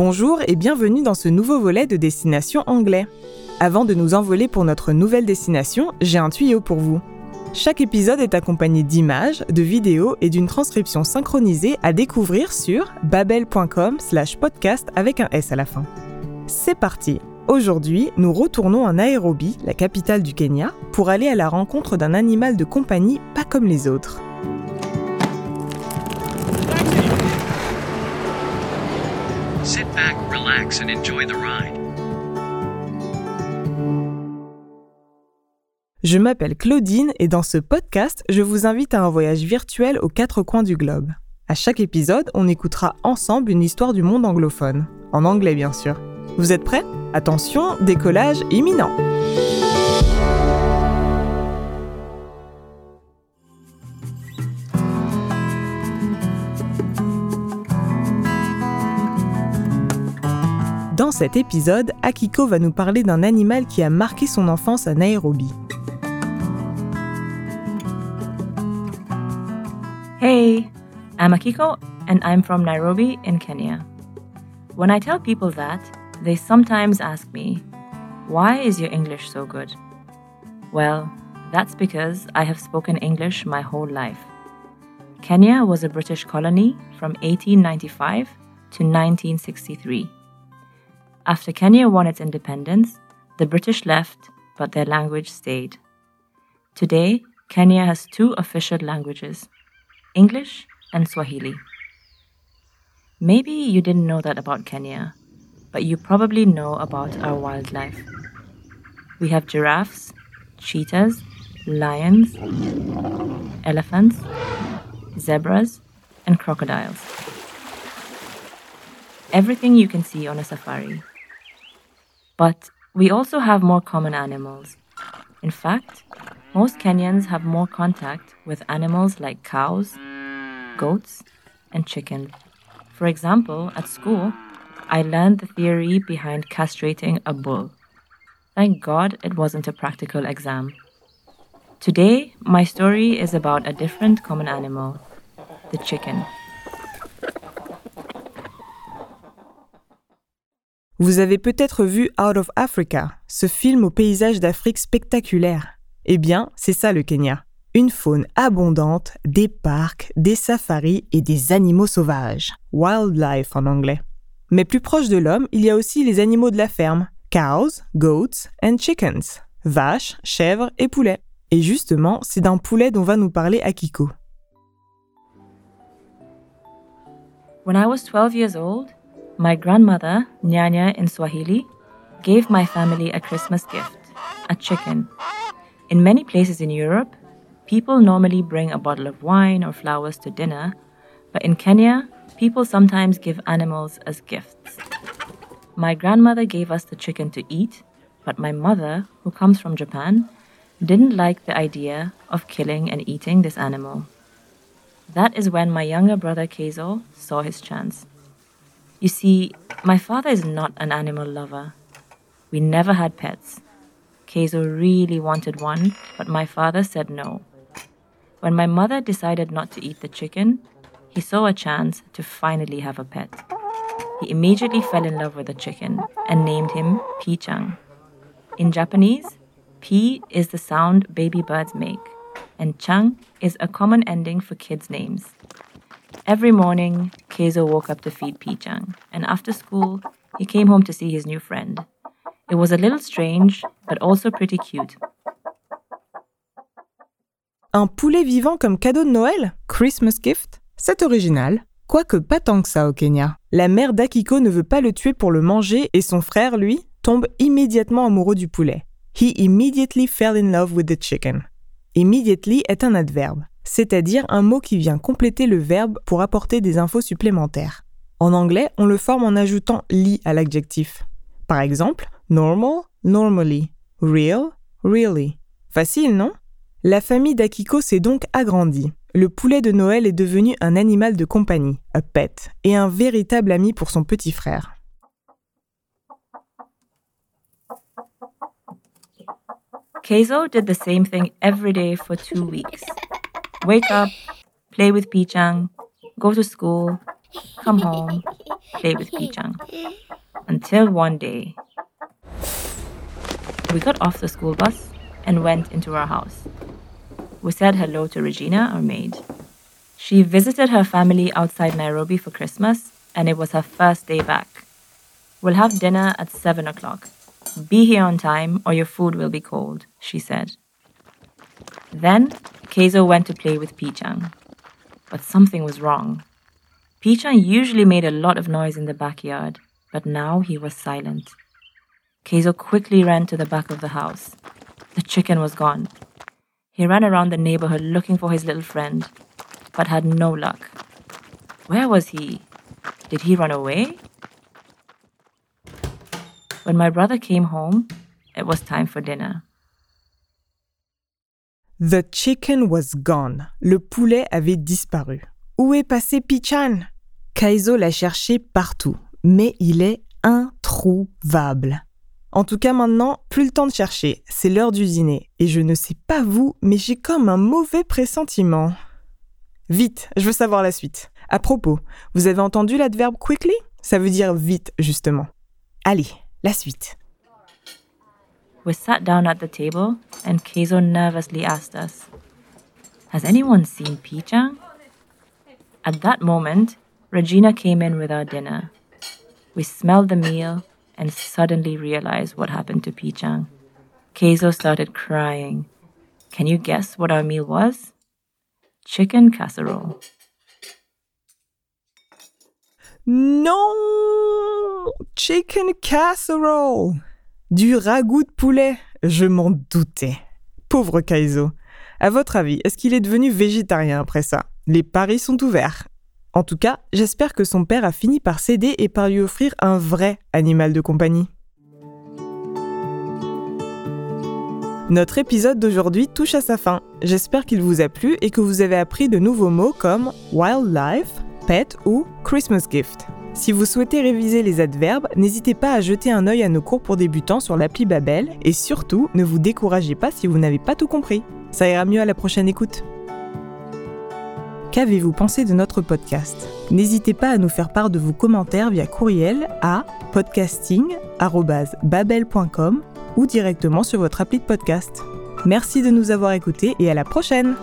Bonjour et bienvenue dans ce nouveau volet de Destination Anglais. Avant de nous envoler pour notre nouvelle destination, j'ai un tuyau pour vous. Chaque épisode est accompagné d'images, de vidéos et d'une transcription synchronisée à découvrir sur babel.com slash podcast avec un S à la fin. C'est parti Aujourd'hui, nous retournons en Nairobi, la capitale du Kenya, pour aller à la rencontre d'un animal de compagnie pas comme les autres. Back, relax, and enjoy the ride. Je m'appelle Claudine et dans ce podcast, je vous invite à un voyage virtuel aux quatre coins du globe. À chaque épisode, on écoutera ensemble une histoire du monde anglophone. En anglais, bien sûr. Vous êtes prêts? Attention, décollage imminent cet épisode, Akiko va nous parler d'un animal qui a marqué son enfance à Nairobi. Hey, I'm Akiko and I'm from Nairobi in Kenya. When I tell people that, they sometimes ask me, Why is your English so good? Well, that's because I have spoken English my whole life. Kenya was a British colony from 1895 to 1963. After Kenya won its independence, the British left, but their language stayed. Today, Kenya has two official languages English and Swahili. Maybe you didn't know that about Kenya, but you probably know about our wildlife. We have giraffes, cheetahs, lions, elephants, zebras, and crocodiles. Everything you can see on a safari. But we also have more common animals. In fact, most Kenyans have more contact with animals like cows, goats, and chickens. For example, at school, I learned the theory behind castrating a bull. Thank God it wasn't a practical exam. Today, my story is about a different common animal the chicken. Vous avez peut-être vu Out of Africa, ce film au paysage d'Afrique spectaculaire. Eh bien, c'est ça le Kenya. Une faune abondante, des parcs, des safaris et des animaux sauvages. Wildlife en anglais. Mais plus proche de l'homme, il y a aussi les animaux de la ferme. Cows, goats and chickens. Vaches, chèvres et poulets. Et justement, c'est d'un poulet dont va nous parler Akiko. When I was 12 years old, my grandmother, Nyanya in Swahili, gave my family a Christmas gift a chicken. In many places in Europe, people normally bring a bottle of wine or flowers to dinner, but in Kenya, people sometimes give animals as gifts. My grandmother gave us the chicken to eat, but my mother, who comes from Japan, didn't like the idea of killing and eating this animal. That is when my younger brother Keizo saw his chance. You see, my father is not an animal lover. We never had pets. Keizo really wanted one, but my father said no. When my mother decided not to eat the chicken, he saw a chance to finally have a pet. He immediately fell in love with the chicken and named him Pi-chan. In Japanese, Pi is the sound baby birds make, and Chang is a common ending for kids' names. Every morning, Keizo woke up to feed Pi-chan, and after school, he came home to see his new friend. It was a little strange, but also pretty cute. Un poulet vivant comme cadeau de Noël? Christmas gift? C'est original. Quoique pas tant que ça au Kenya. La mère d'Akiko ne veut pas le tuer pour le manger et son frère, lui, tombe immédiatement amoureux du poulet. He immediately fell in love with the chicken. Immediately est un adverbe, c'est-à-dire un mot qui vient compléter le verbe pour apporter des infos supplémentaires. En anglais, on le forme en ajoutant li à l'adjectif. Par exemple, normal, normally, real, really. Facile, non? La famille d'Akiko s'est donc agrandie. Le poulet de Noël est devenu un animal de compagnie, a pet, et un véritable ami pour son petit frère. Keizo did the same thing every day for two weeks. Wake up, play with Pichang, go to school, come home, play with Pichang. Until one day, we got off the school bus and went into our house. We said hello to Regina, our maid. She visited her family outside Nairobi for Christmas, and it was her first day back. We'll have dinner at 7 o'clock. Be here on time, or your food will be cold, she said. Then, Keizo went to play with Pichang. But something was wrong. Pichang usually made a lot of noise in the backyard, but now he was silent. Keizo quickly ran to the back of the house. The chicken was gone. He ran around the neighborhood looking for his little friend, but had no luck. Where was he? Did he run away? When my brother came home, it was time for dinner. The chicken was gone. Le poulet avait disparu. Où est passé Pichan? Kaizo l'a cherché partout, mais il est introuvable. En tout cas maintenant, plus le temps de chercher, c'est l'heure du dîner, et je ne sais pas vous, mais j'ai comme un mauvais pressentiment. Vite, je veux savoir la suite. À propos, vous avez entendu l'adverbe quickly? Ça veut dire vite, justement. Allez, la suite. We sat down at the table, and Keizo nervously asked us, Has anyone seen Pichang? At that moment, Regina came in with our dinner. We smelled the meal and suddenly realized what happened to Pichang. Keizo started crying. Can you guess what our meal was? Chicken casserole. No! Chicken casserole Du ragoût de poulet Je m'en doutais. Pauvre Kaizo. À votre avis, est-ce qu'il est devenu végétarien après ça? Les paris sont ouverts. En tout cas, j'espère que son père a fini par céder et par lui offrir un vrai animal de compagnie. Notre épisode d'aujourd'hui touche à sa fin. J'espère qu'il vous a plu et que vous avez appris de nouveaux mots comme wildlife, pet ou Christmas gift. Si vous souhaitez réviser les adverbes, n'hésitez pas à jeter un œil à nos cours pour débutants sur l'appli Babel et surtout, ne vous découragez pas si vous n'avez pas tout compris. Ça ira mieux à la prochaine écoute. Qu'avez-vous pensé de notre podcast? N'hésitez pas à nous faire part de vos commentaires via courriel à podcasting@babel.com ou directement sur votre appli de podcast. Merci de nous avoir écoutés et à la prochaine